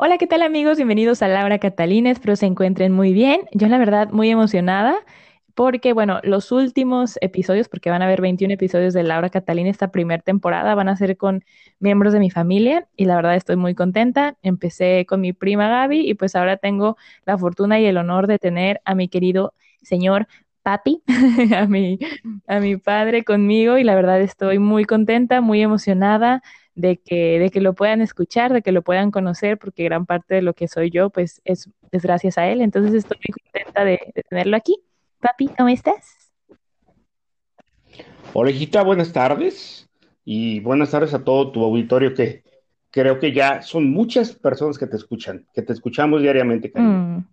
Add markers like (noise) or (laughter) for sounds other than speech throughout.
Hola, ¿qué tal amigos? Bienvenidos a Laura Catalina, espero se encuentren muy bien. Yo la verdad muy emocionada porque, bueno, los últimos episodios, porque van a haber 21 episodios de Laura Catalina esta primera temporada, van a ser con miembros de mi familia y la verdad estoy muy contenta. Empecé con mi prima Gaby y pues ahora tengo la fortuna y el honor de tener a mi querido señor papi, (laughs) a mi, a mi padre conmigo y la verdad estoy muy contenta, muy emocionada de que, de que lo puedan escuchar, de que lo puedan conocer, porque gran parte de lo que soy yo, pues es, es gracias a él. Entonces estoy muy contenta de, tenerlo aquí. Papi, ¿cómo estás? Hola, hijita, buenas tardes. Y buenas tardes a todo tu auditorio, que creo que ya son muchas personas que te escuchan, que te escuchamos diariamente. Mm.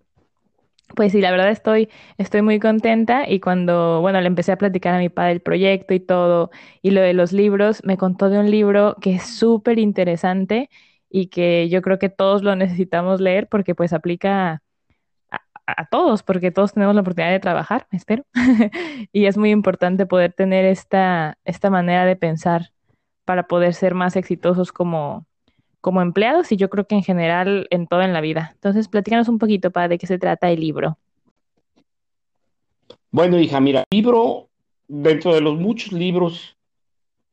Pues sí, la verdad estoy, estoy muy contenta y cuando, bueno, le empecé a platicar a mi padre el proyecto y todo, y lo de los libros, me contó de un libro que es súper interesante y que yo creo que todos lo necesitamos leer porque pues aplica a, a todos, porque todos tenemos la oportunidad de trabajar, espero. (laughs) y es muy importante poder tener esta, esta manera de pensar para poder ser más exitosos como, como empleados y yo creo que en general en todo en la vida. Entonces, platícanos un poquito para de qué se trata el libro. Bueno, hija, mira, libro, dentro de los muchos libros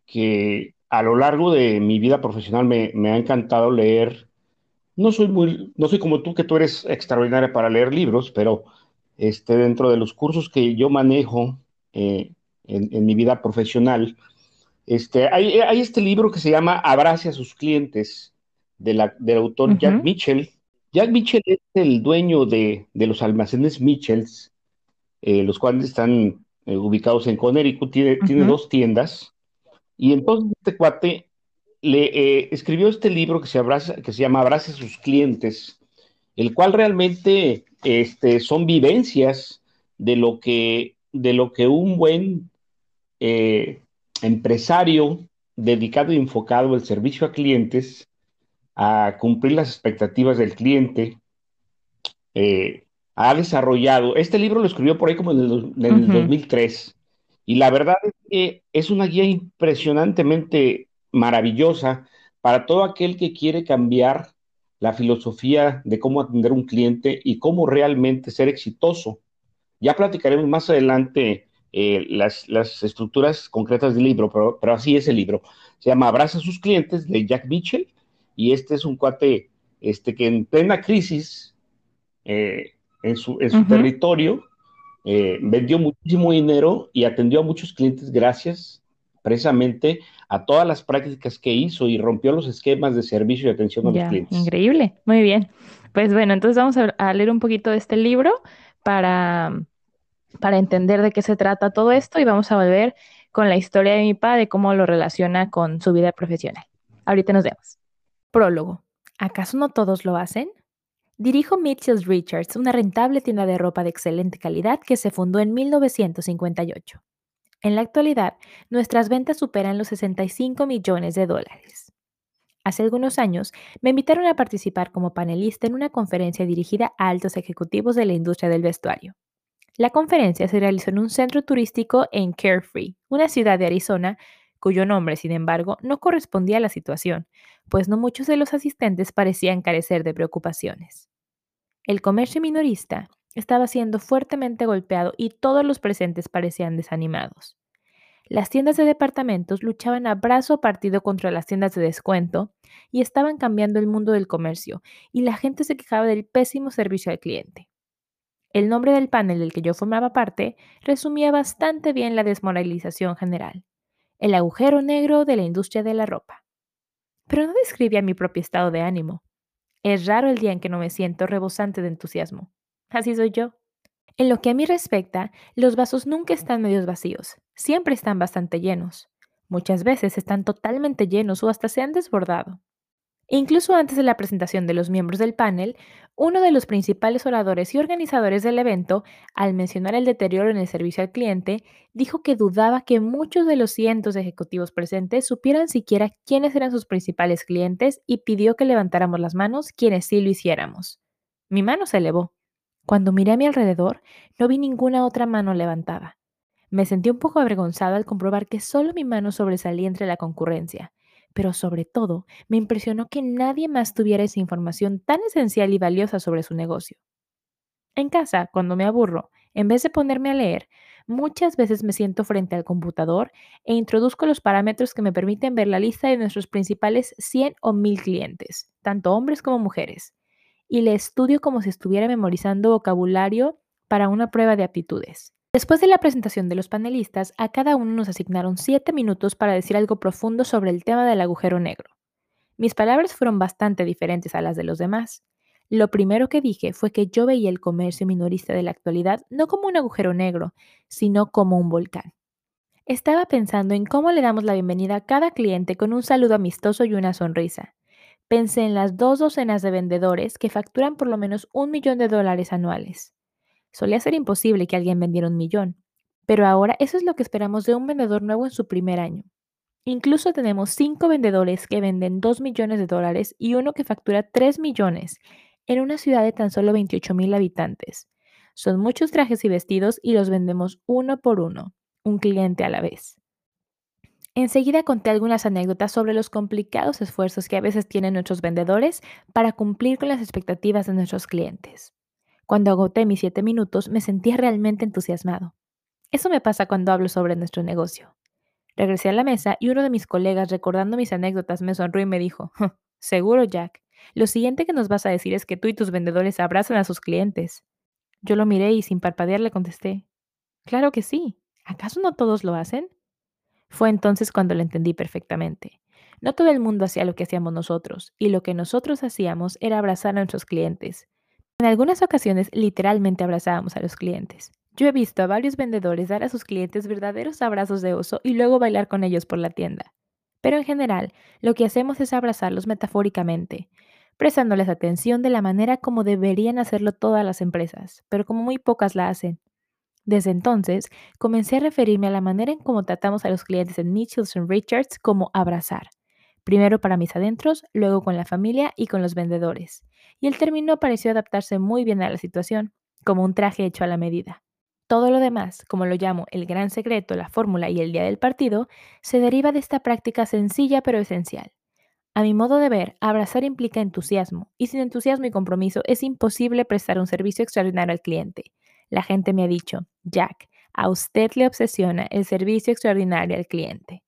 que a lo largo de mi vida profesional me, ha encantado leer, no soy muy, no soy como tú, que tú eres extraordinaria para leer libros, pero este, dentro de los cursos que yo manejo eh, en, mi vida profesional, este, hay, hay, este libro que se llama Abrace a sus clientes, del autor Jack Mitchell. Jack Mitchell es el dueño de, los almacenes Mitchells, eh, los cuales están eh, ubicados en Connecticut, tiene, tiene dos tiendas. Y entonces este cuate le eh, escribió este libro que se, abraza, que se llama Abrace a sus clientes, el cual realmente este, son vivencias de lo que, de lo que un buen empresario dedicado y enfocado al servicio a clientes a cumplir las expectativas del cliente, eh, ha desarrollado, este libro lo escribió por ahí como en el, 2003, y la verdad es que es una guía impresionantemente maravillosa para todo aquel que quiere cambiar la filosofía de cómo atender un cliente y cómo realmente ser exitoso. Ya platicaremos más adelante eh, las, estructuras concretas del libro, pero, pero, así es el libro. Se llama Abraza a sus clientes de Jack Mitchell y este es un cuate este, que en plena crisis eh, en su, territorio eh, vendió muchísimo dinero y atendió a muchos clientes gracias precisamente a todas las prácticas que hizo y rompió los esquemas de servicio y atención a los clientes. Increíble, muy bien. Pues bueno, entonces vamos a, leer un poquito de este libro para, para entender de qué se trata todo esto y vamos a volver con la historia de mi padre, cómo lo relaciona con su vida profesional. Ahorita nos vemos. Prólogo. ¿Acaso no todos lo hacen? Dirijo Mitchell Richards, una rentable tienda de ropa de excelente calidad que se fundó en 1958. En la actualidad, nuestras ventas superan los 65 millones de dólares. Hace algunos años, me invitaron a participar como panelista en una conferencia dirigida a altos ejecutivos de la industria del vestuario. La conferencia se realizó en un centro turístico en Carefree, una ciudad de Arizona, cuyo nombre, sin embargo, no correspondía a la situación, pues no muchos de los asistentes parecían carecer de preocupaciones. El comercio minorista estaba siendo fuertemente golpeado y todos los presentes parecían desanimados. Las tiendas de departamentos luchaban a brazo partido contra las tiendas de descuento y estaban cambiando el mundo del comercio, y la gente se quejaba del pésimo servicio al cliente. El nombre del panel del que yo formaba parte resumía bastante bien la desmoralización general el agujero negro de la industria de la ropa. Pero no describía mi propio estado de ánimo. Es raro el día en que no me siento rebosante de entusiasmo. Así soy yo. En lo que a mí respecta, los vasos nunca están medios vacíos, siempre están bastante llenos. Muchas veces están totalmente llenos o hasta se han desbordado. Incluso antes de la presentación de los miembros del panel, uno de los principales oradores y organizadores del evento, al mencionar el deterioro en el servicio al cliente, dijo que dudaba que muchos de los cientos de ejecutivos presentes supieran siquiera quiénes eran sus principales clientes y pidió que levantáramos las manos quienes sí lo hiciéramos. Mi mano se elevó. Cuando miré a mi alrededor, no vi ninguna otra mano levantada. Me sentí un poco avergonzado al comprobar que solo mi mano sobresalía entre la concurrencia pero sobre todo me impresionó que nadie más tuviera esa información tan esencial y valiosa sobre su negocio. En casa, cuando me aburro, en vez de ponerme a leer, muchas veces me siento frente al computador e introduzco los parámetros que me permiten ver la lista de nuestros principales 100 o 1000 clientes, tanto hombres como mujeres, y le estudio como si estuviera memorizando vocabulario para una prueba de aptitudes. Después de la presentación de los panelistas, a cada uno nos asignaron siete minutos para decir algo profundo sobre el tema del agujero negro. Mis palabras fueron bastante diferentes a las de los demás. Lo primero que dije fue que yo veía el comercio minorista de la actualidad no como un agujero negro, sino como un volcán. Estaba pensando en cómo le damos la bienvenida a cada cliente con un saludo amistoso y una sonrisa. Pensé en las dos docenas de vendedores que facturan por lo menos un millón de dólares anuales. Solía ser imposible que alguien vendiera un millón, pero ahora eso es lo que esperamos de un vendedor nuevo en su primer año. Incluso tenemos cinco vendedores que venden 2 millones de dólares y uno que factura 3 millones en una ciudad de tan solo 28 mil habitantes. Son muchos trajes y vestidos y los vendemos uno por uno, un cliente a la vez. Enseguida conté algunas anécdotas sobre los complicados esfuerzos que a veces tienen nuestros vendedores para cumplir con las expectativas de nuestros clientes. Cuando agoté mis siete minutos, me sentía realmente entusiasmado. Eso me pasa cuando hablo sobre nuestro negocio. Regresé a la mesa y uno de mis colegas, recordando mis anécdotas, me sonrió y me dijo, Seguro, Jack. Lo siguiente que nos vas a decir es que tú y tus vendedores abrazan a sus clientes. Yo lo miré y sin parpadear le contesté, Claro que sí. ¿Acaso no todos lo hacen? Fue entonces cuando lo entendí perfectamente. No todo el mundo hacía lo que hacíamos nosotros, y lo que nosotros hacíamos era abrazar a nuestros clientes, en algunas ocasiones literalmente abrazábamos a los clientes. Yo he visto a varios vendedores dar a sus clientes verdaderos abrazos de oso y luego bailar con ellos por la tienda. Pero en general, lo que hacemos es abrazarlos metafóricamente, prestándoles atención de la manera como deberían hacerlo todas las empresas, pero como muy pocas la hacen. Desde entonces, comencé a referirme a la manera en cómo tratamos a los clientes en Mitchells Richards como abrazar primero para mis adentros, luego con la familia y con los vendedores. Y el término pareció adaptarse muy bien a la situación, como un traje hecho a la medida. Todo lo demás, como lo llamo el gran secreto, la fórmula y el día del partido, se deriva de esta práctica sencilla pero esencial. A mi modo de ver, abrazar implica entusiasmo, y sin entusiasmo y compromiso es imposible prestar un servicio extraordinario al cliente. La gente me ha dicho, Jack, a usted le obsesiona el servicio extraordinario al cliente.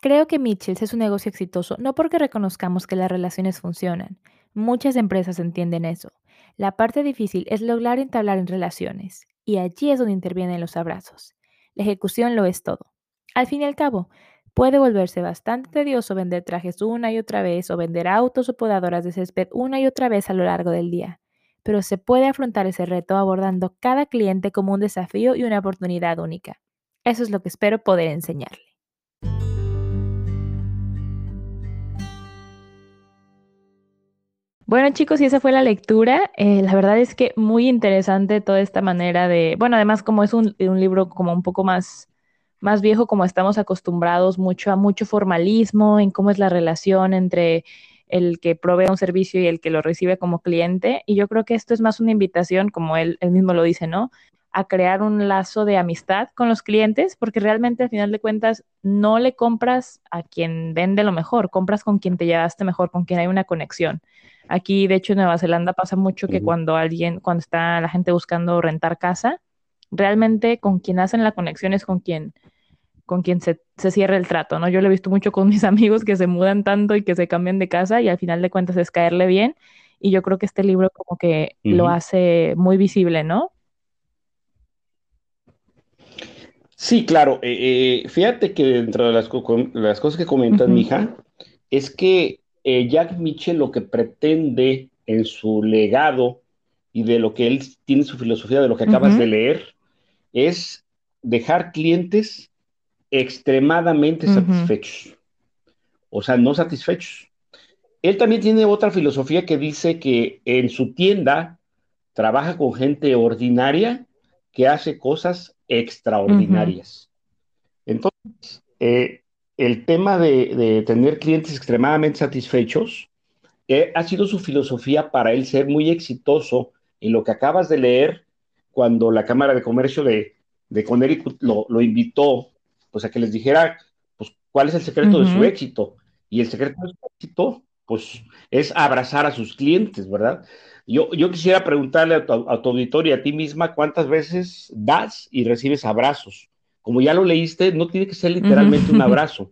Creo que Mitchells es un negocio exitoso no porque reconozcamos que las relaciones funcionan. Muchas empresas entienden eso. La parte difícil es lograr entablar en relaciones, y allí es donde intervienen los abrazos. La ejecución lo es todo. Al fin y al cabo, puede volverse bastante tedioso vender trajes una y otra vez o vender autos o podadoras de césped una y otra vez a lo largo del día, pero se puede afrontar ese reto abordando cada cliente como un desafío y una oportunidad única. Eso es lo que espero poder enseñarle. Bueno chicos, y esa fue la lectura. Eh, la verdad es que muy interesante toda esta manera de, bueno, además como es un, un, libro como un poco más, más viejo, como estamos acostumbrados mucho a mucho formalismo en cómo es la relación entre el que provee un servicio y el que lo recibe como cliente. Y yo creo que esto es más una invitación, como él, él mismo lo dice, ¿no? a crear un lazo de amistad con los clientes, porque realmente al final de cuentas no le compras a quien vende lo mejor, compras con quien te llevaste mejor, con quien hay una conexión. Aquí, de hecho, en Nueva Zelanda pasa mucho que cuando alguien, cuando está la gente buscando rentar casa, realmente con quien hacen la conexión es con quien, con quien se, se cierra el trato, ¿no? Yo lo he visto mucho con (laughs) mis amigos que se mudan tanto y que se cambian de casa y al final de cuentas es caerle bien. Y yo creo que este libro como que lo hace muy visible, ¿no? Sí, claro. Eh, eh, fíjate que dentro de las, las cosas que comentas, mi hija, es que eh, Jack Mitchell lo que pretende en su legado y de lo que él tiene su filosofía, de lo que acabas de leer, es dejar clientes extremadamente satisfechos. O sea, no satisfechos. Él también tiene otra filosofía que dice que en su tienda trabaja con gente ordinaria que hace cosas extraordinarias. Entonces, eh, el tema de, tener clientes extremadamente satisfechos eh, ha sido su filosofía para él ser muy exitoso en lo que acabas de leer cuando la Cámara de Comercio de, de Connecticut lo, invitó pues, a que les dijera pues, cuál es el secreto de su éxito. Y el secreto de su éxito pues, es abrazar a sus clientes, ¿verdad? Yo, yo quisiera preguntarle a tu, a tu auditorio y a ti misma cuántas veces das y recibes abrazos como ya lo leíste, no tiene que ser literalmente un (laughs) abrazo.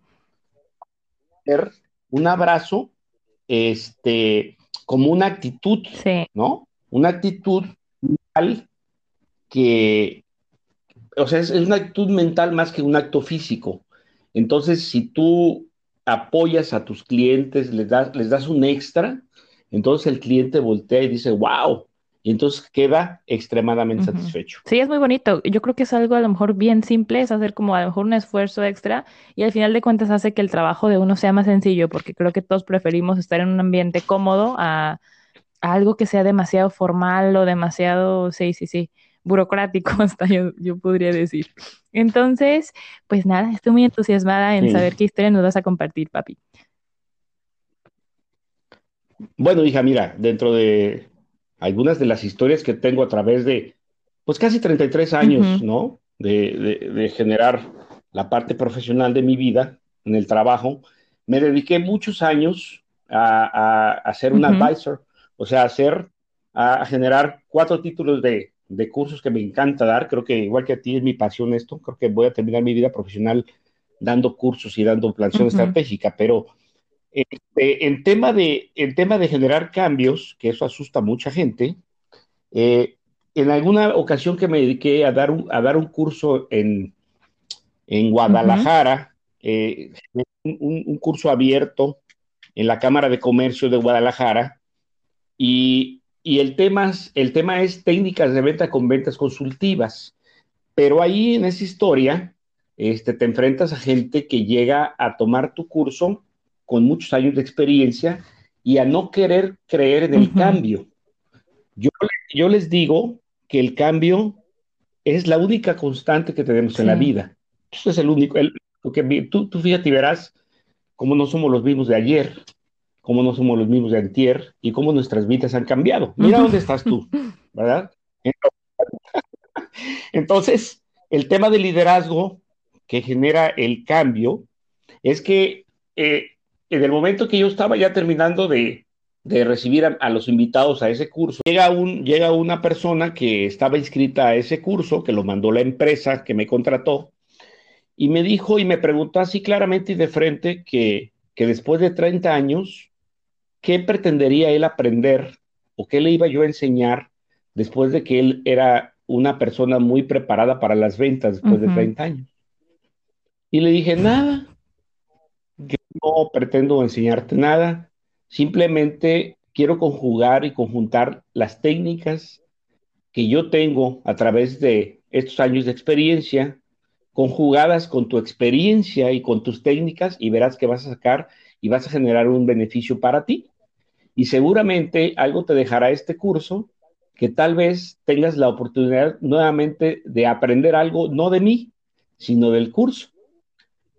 Un abrazo, este, como una actitud, ¿no? Una actitud mental que, o sea, es, una actitud mental más que un acto físico. Entonces, si tú apoyas a tus clientes, les das, les das un extra, entonces el cliente voltea y dice, wow, y entonces queda extremadamente satisfecho. Sí, es muy bonito. Yo creo que es algo a lo mejor bien simple, es hacer como a lo mejor un esfuerzo extra y al final de cuentas hace que el trabajo de uno sea más sencillo, porque creo que todos preferimos estar en un ambiente cómodo a, algo que sea demasiado formal o demasiado, sí, sí, sí, burocrático, (laughs) hasta yo, yo podría decir. Entonces, pues nada, estoy muy entusiasmada en saber qué historia nos vas a compartir, papi. Bueno, hija, mira, dentro de algunas de las historias que tengo a través de, pues casi 33 años, ¿no? De, generar la parte profesional de mi vida en el trabajo, me dediqué muchos años a, a, ser un advisor, o sea, a, hacer, a, generar cuatro títulos de, de, cursos que me encanta dar. Creo que igual que a ti es mi pasión esto, creo que voy a terminar mi vida profesional dando cursos y dando planeación estratégica, pero este, en, tema de, tema de generar cambios, que eso asusta a mucha gente, eh, en alguna ocasión que me dediqué a dar un, a dar un curso en, en Guadalajara, eh, un, curso abierto en la Cámara de Comercio de Guadalajara, y, el, tema, el tema es técnicas de venta con ventas consultivas. Pero ahí en esa historia, este, te enfrentas a gente que llega a tomar tu curso con muchos años de experiencia y a no querer creer en el cambio. Yo, yo les digo que el cambio es la única constante que tenemos en la vida. Eso es el único, el, porque tú, tú fíjate y verás cómo no somos los mismos de ayer, cómo no somos los mismos de antier y cómo nuestras vidas han cambiado. Mira dónde estás tú, (laughs) ¿verdad? (laughs) Entonces, el tema del liderazgo que genera el cambio es que eh, en el momento que yo estaba ya terminando de, recibir a, los invitados a ese curso, llega, un, llega una persona que estaba inscrita a ese curso, que lo mandó la empresa que me contrató, y me dijo y me preguntó así claramente y de frente que, que después de 30 años, ¿qué pretendería él aprender o qué le iba yo a enseñar después de que él era una persona muy preparada para las ventas después de 30 años? Y le dije, nada, no pretendo enseñarte nada, simplemente quiero conjugar y conjuntar las técnicas que yo tengo a través de estos años de experiencia, conjugadas con tu experiencia y con tus técnicas, y verás que vas a sacar y vas a generar un beneficio para ti. Y seguramente algo te dejará este curso que tal vez tengas la oportunidad nuevamente de aprender algo, no de mí, sino del curso.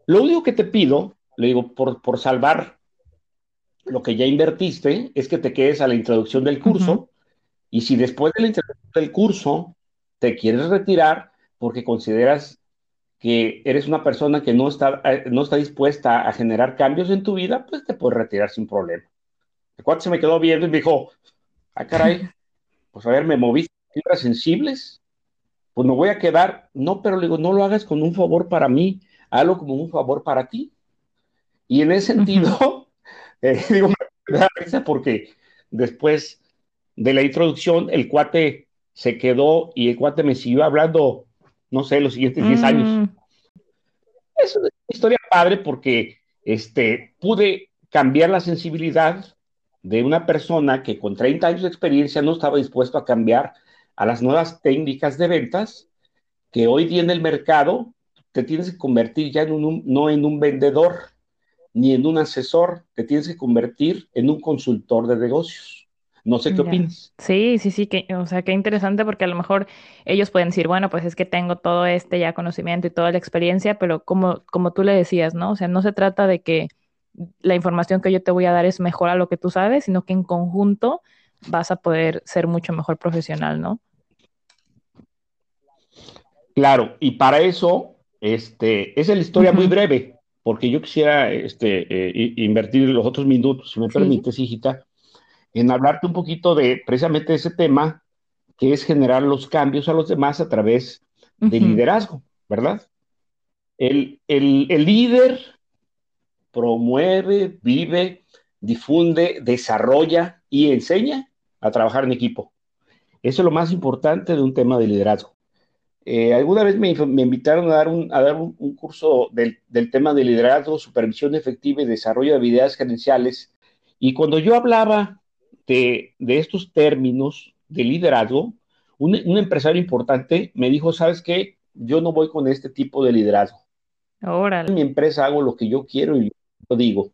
Lo único que te pido le digo, por, por salvar lo que ya invertiste, es que te quedes a la introducción del curso. Y si después de la introducción del curso te quieres retirar porque consideras que eres una persona que no está, eh, no está dispuesta a generar cambios en tu vida, pues te puedes retirar sin problema. El cuate se me quedó viendo y me dijo, ah, caray, (laughs) pues a ver, me moviste fibras sensibles, pues me voy a quedar. No, pero le digo, no lo hagas con un favor para mí, hazlo como un favor para ti. Y en ese sentido, (laughs) eh, digo, me da risa porque después de la introducción, el cuate se quedó y el cuate me siguió hablando, no sé, los siguientes 10 años. Mm. Es una historia padre porque este, pude cambiar la sensibilidad de una persona que con 30 años de experiencia no estaba dispuesto a cambiar a las nuevas técnicas de ventas que hoy día en el mercado te tienes que convertir ya en un, no en un vendedor ni en un asesor, te tienes que convertir en un consultor de negocios. No sé qué opinas. Sí, sí, sí, que, o sea, qué interesante porque a lo mejor ellos pueden decir, bueno, pues es que tengo todo este ya conocimiento y toda la experiencia, pero como, como tú le decías, ¿no? O sea, no se trata de que la información que yo te voy a dar es mejor a lo que tú sabes, sino que en conjunto vas a poder ser mucho mejor profesional, ¿no? Claro, y para eso, este, es la historia muy breve, porque yo quisiera este, eh, invertir los otros minutos, si me permites, hijita, en hablarte un poquito de precisamente ese tema, que es generar los cambios a los demás a través del liderazgo, ¿verdad? El, el líder promueve, vive, difunde, desarrolla y enseña a trabajar en equipo. Eso es lo más importante de un tema de liderazgo. Eh, alguna vez me, invitaron a dar un, a dar un, curso del, tema de liderazgo, supervisión efectiva y desarrollo de habilidades gerenciales. Y cuando yo hablaba de, estos términos de liderazgo, un, empresario importante me dijo, ¿sabes qué? Yo no voy con este tipo de liderazgo. Ahora. En mi empresa hago lo que yo quiero y lo digo.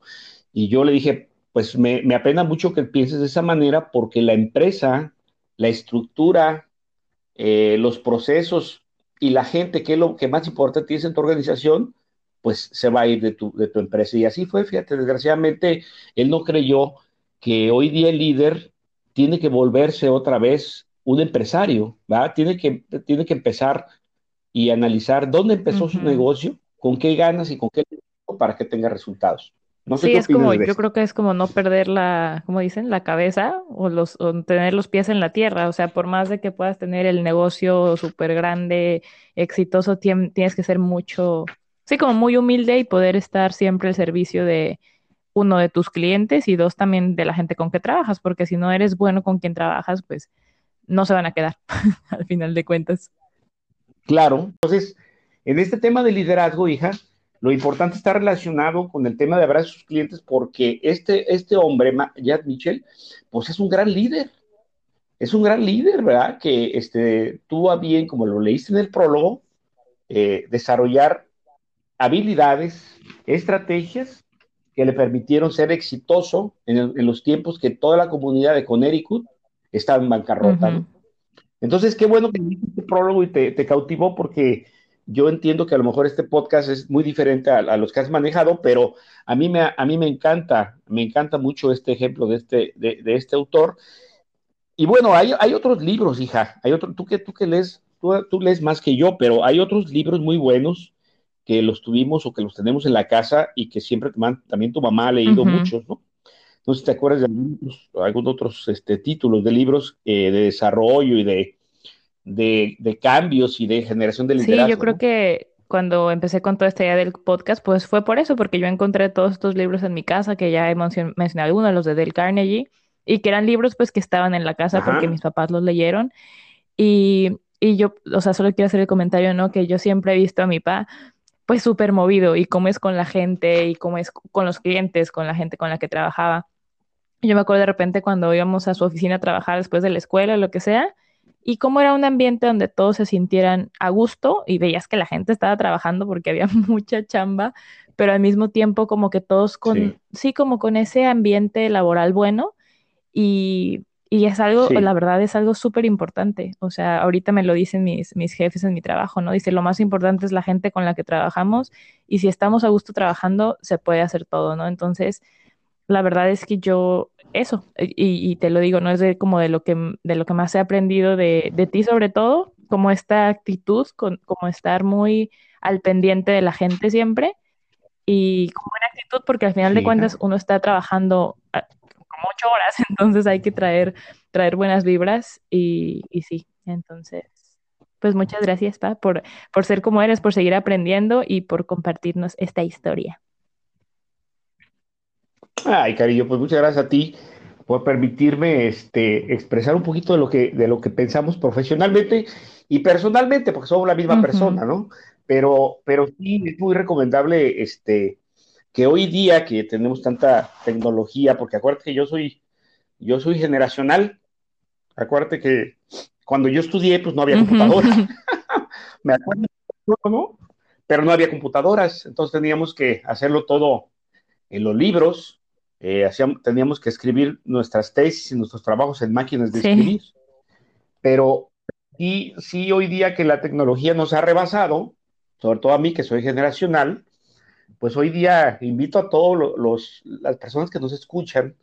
Y yo le dije, pues me, me apena mucho que pienses de esa manera porque la empresa, la estructura, eh, los procesos y la gente, que es lo que más importante tienes en tu organización, pues se va a ir de tu, de tu empresa. Y así fue, fíjate, desgraciadamente, él no creyó que hoy día el líder tiene que volverse otra vez un empresario, ¿va? Tiene que, tiene que empezar y analizar dónde empezó su negocio, con qué ganas y con qué para que tenga resultados. No sé sí, es como, yo creo que es como no perder la, como dicen, la cabeza o, los, tener los pies en la tierra. O sea, por más de que puedas tener el negocio súper grande, exitoso, tienes que ser mucho, sí, como muy humilde y poder estar siempre al servicio de uno de tus clientes y dos también de la gente con que trabajas, porque si no eres bueno con quien trabajas, pues no se van a quedar (laughs) al final de cuentas. Claro, entonces, en este tema de liderazgo, hija, lo importante está relacionado con el tema de abrazar a sus clientes porque este, este hombre, Jad Mitchell, pues es un gran líder. Es un gran líder, ¿verdad? Que este, tuvo a bien, como lo leíste en el prólogo, eh, desarrollar habilidades, estrategias que le permitieron ser exitoso en, los tiempos que toda la comunidad de Connecticut estaba en bancarrota. Entonces, qué bueno que leíste este prólogo y te, te cautivó porque yo entiendo que a lo mejor este podcast es muy diferente a, los que has manejado, pero a mí, me, a mí me encanta, me encanta mucho este ejemplo de este, de, este autor. Y bueno, hay, hay, otros libros, hija, hay otro, tú que, tú que lees, tú, lees más que yo, pero hay otros libros muy buenos que los tuvimos o que los tenemos en la casa y que siempre también tu mamá ha leído muchos, ¿no? No sé si te acuerdas de algunos, otros este, títulos de libros eh, de desarrollo y de, de, cambios y de generación de liderazgo. Sí, yo creo que cuando empecé con toda esta idea del podcast, pues fue por eso, porque yo encontré todos estos libros en mi casa, que ya he mencionado algunos, los de Dale Carnegie, y que eran libros pues que estaban en la casa porque mis papás los leyeron. Y, y, yo, o sea, solo quiero hacer el comentario, ¿no? Que yo siempre he visto a mi papá pues súper movido y cómo es con la gente y cómo es con los clientes, con la gente con la que trabajaba. Yo me acuerdo de repente cuando íbamos a su oficina a trabajar después de la escuela o lo que sea, y cómo era un ambiente donde todos se sintieran a gusto y veías que la gente estaba trabajando porque había (laughs) mucha chamba, pero al mismo tiempo como que todos con, sí, como con ese ambiente laboral bueno y, y es algo, la verdad es algo súper importante. O sea, ahorita me lo dicen mis, mis jefes en mi trabajo, ¿no? Dice, lo más importante es la gente con la que trabajamos y si estamos a gusto trabajando, se puede hacer todo, ¿no? Entonces, la verdad es que yo eso, y, te lo digo, no es de, como de lo que, de lo que más he aprendido de, de ti sobre todo, como esta actitud, con, como estar muy al pendiente de la gente siempre, y como una actitud porque al final de cuentas uno está trabajando ah, como ocho horas, (laughs) entonces hay que traer, traer buenas vibras y, y sí, entonces, pues muchas gracias, Pa, por, por ser como eres, por seguir aprendiendo y por compartirnos esta historia. Ay, cariño, pues muchas gracias a ti por permitirme este, expresar un poquito de lo, que, de lo que pensamos profesionalmente y personalmente, porque somos la misma persona, ¿no? Pero, pero sí es muy recomendable este, que hoy día que tenemos tanta tecnología, porque acuérdate que yo soy, yo soy generacional, acuérdate que cuando yo estudié, pues no había computadora. (laughs) (laughs) Me acuerdo, ¿no? pero no había computadoras, entonces teníamos que hacerlo todo en los libros, eh, hacíamos, teníamos que escribir nuestras tesis y nuestros trabajos en máquinas de escribir. Pero sí, sí, hoy día que la tecnología nos ha rebasado, sobre todo a mí que soy generacional, pues hoy día invito a todas las personas que nos escuchan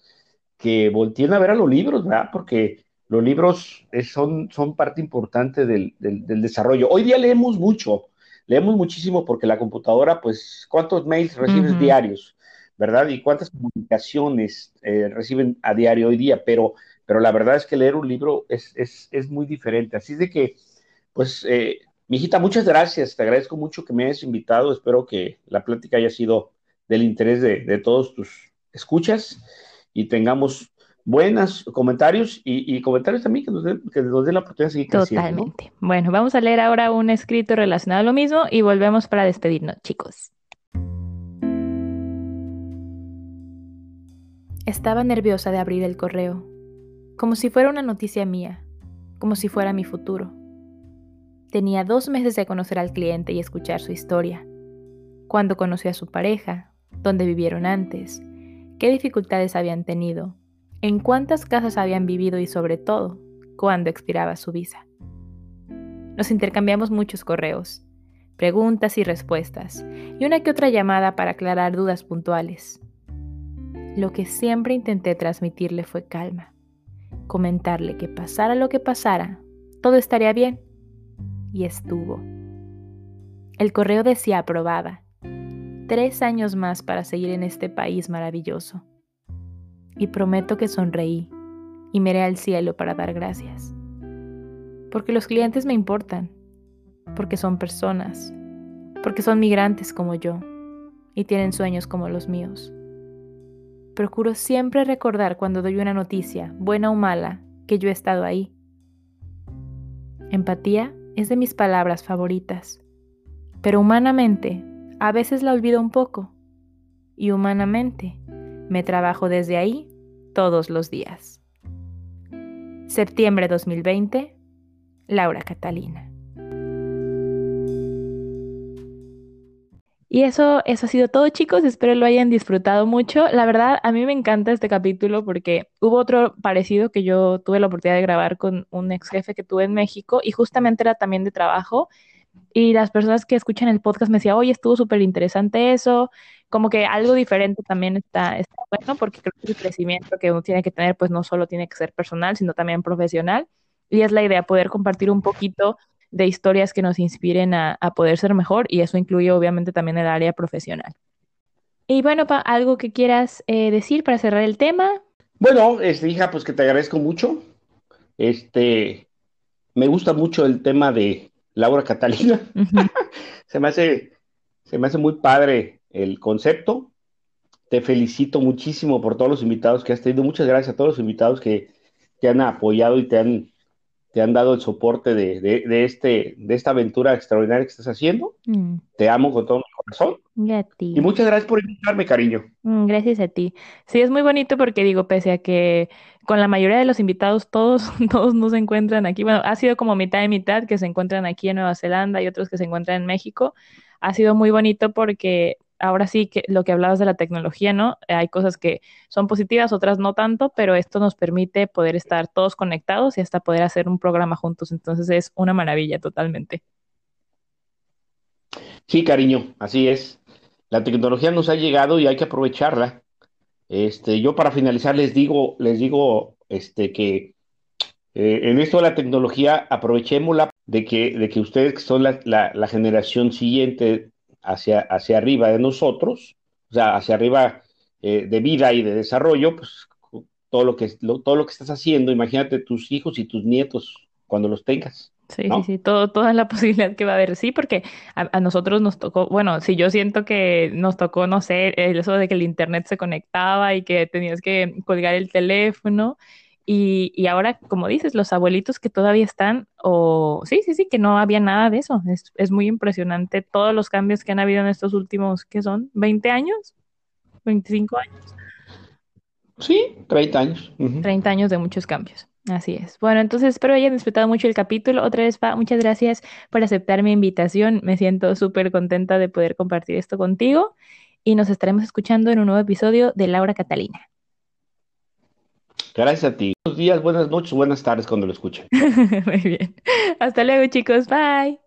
que volteen a ver a los libros, ¿verdad? Porque los libros son, son parte importante del, del, desarrollo. Hoy día leemos mucho, leemos muchísimo porque la computadora, pues, ¿cuántos mails recibes diarios? ¿Verdad? Y cuántas comunicaciones eh, reciben a diario hoy día, pero, pero la verdad es que leer un libro es, es, es muy diferente. Así de que, pues, eh, Mijita, muchas gracias. Te agradezco mucho que me hayas invitado. Espero que la plática haya sido del interés de, todos tus escuchas y tengamos buenos comentarios y, comentarios también que nos den dé la oportunidad de seguir. Totalmente. Bueno, vamos a leer ahora un escrito relacionado a lo mismo y volvemos para despedirnos, chicos. Estaba nerviosa de abrir el correo, como si fuera una noticia mía, como si fuera mi futuro. Tenía dos meses de conocer al cliente y escuchar su historia. Cuando conoció a su pareja, dónde vivieron antes, qué dificultades habían tenido, en cuántas casas habían vivido y sobre todo, cuándo expiraba su visa. Nos intercambiamos muchos correos, preguntas y respuestas, y una que otra llamada para aclarar dudas puntuales. Lo que siempre intenté transmitirle fue calma, comentarle que pasara lo que pasara, todo estaría bien y estuvo. El correo decía aprobada. Tres años más para seguir en este país maravilloso. Y prometo que sonreí y miré al cielo para dar gracias. Porque los clientes me importan, porque son personas, porque son migrantes como yo y tienen sueños como los míos. Procuro siempre recordar cuando doy una noticia, buena o mala, que yo he estado ahí. Empatía es de mis palabras favoritas, pero humanamente a veces la olvido un poco y humanamente me trabajo desde ahí todos los días. Septiembre 2020, Laura Catalina. Y eso, eso ha sido todo, chicos. Espero lo hayan disfrutado mucho. La verdad, a mí me encanta este capítulo porque hubo otro parecido que yo tuve la oportunidad de grabar con un ex jefe que tuve en México y justamente era también de trabajo. Y las personas que escuchan el podcast me decían, oye, estuvo súper interesante eso. Como que algo diferente también está, está bueno porque creo que el crecimiento que uno tiene que tener, pues no solo tiene que ser personal, sino también profesional. Y es la idea, poder compartir un poquito de historias que nos inspiren a, poder ser mejor y eso incluye obviamente también el área profesional. Y bueno, pa, algo que quieras eh, decir para cerrar el tema. Bueno, este, hija, pues que te agradezco mucho. Este, me gusta mucho el tema de Laura Catalina. (laughs) se me hace, se me hace muy padre el concepto. Te felicito muchísimo por todos los invitados que has tenido. Muchas gracias a todos los invitados que te han apoyado y te han te han dado el soporte de, de, este, de esta aventura extraordinaria que estás haciendo. Mm. Te amo con todo mi corazón. Y a ti. Y muchas gracias por invitarme, cariño. Mm, gracias a ti. Sí, es muy bonito porque digo, pese a que con la mayoría de los invitados todos, (laughs) todos no se encuentran aquí, bueno, ha sido como mitad y mitad que se encuentran aquí en Nueva Zelanda y otros que se encuentran en México. Ha sido muy bonito porque ahora sí que lo que hablabas de la tecnología, ¿no? Hay cosas que son positivas, otras no tanto, pero esto nos permite poder estar todos conectados y hasta poder hacer un programa juntos. Entonces es una maravilla totalmente. Sí, cariño, así es. La tecnología nos ha llegado y hay que aprovecharla. Este, yo para finalizar les digo, les digo, este, que eh, en esto de la tecnología aprovechémosla de que, de que ustedes que son la, la generación siguiente hacia, hacia arriba de nosotros, o sea, hacia arriba eh, de vida y de desarrollo, pues todo lo, que, todo lo que estás haciendo, imagínate tus hijos y tus nietos cuando los tengas. Sí, sí, sí, todo, toda la (laughs) posibilidad que va a haber, sí, porque a, nosotros nos tocó, bueno, si yo siento que nos tocó, no sé, eso de que el internet se conectaba y que tenías que colgar el teléfono y, y, ahora, como dices, los abuelitos que todavía están, o sí, sí, sí, que no había nada de eso. Es, es muy impresionante todos los cambios que han habido en estos últimos, ¿qué son? ¿20 años? ¿25 años? Sí, 30 años. Uh 30 años de muchos cambios. Así es. Bueno, entonces espero hayan disfrutado mucho el capítulo. Otra vez, Pa, muchas gracias por aceptar mi invitación. Me siento súper contenta de poder compartir esto contigo y nos estaremos escuchando en un nuevo episodio de Laura Catalina. Gracias a ti. Buenos días, buenas noches, buenas tardes cuando lo escuchen. (laughs) Muy bien. Hasta luego, chicos. Bye.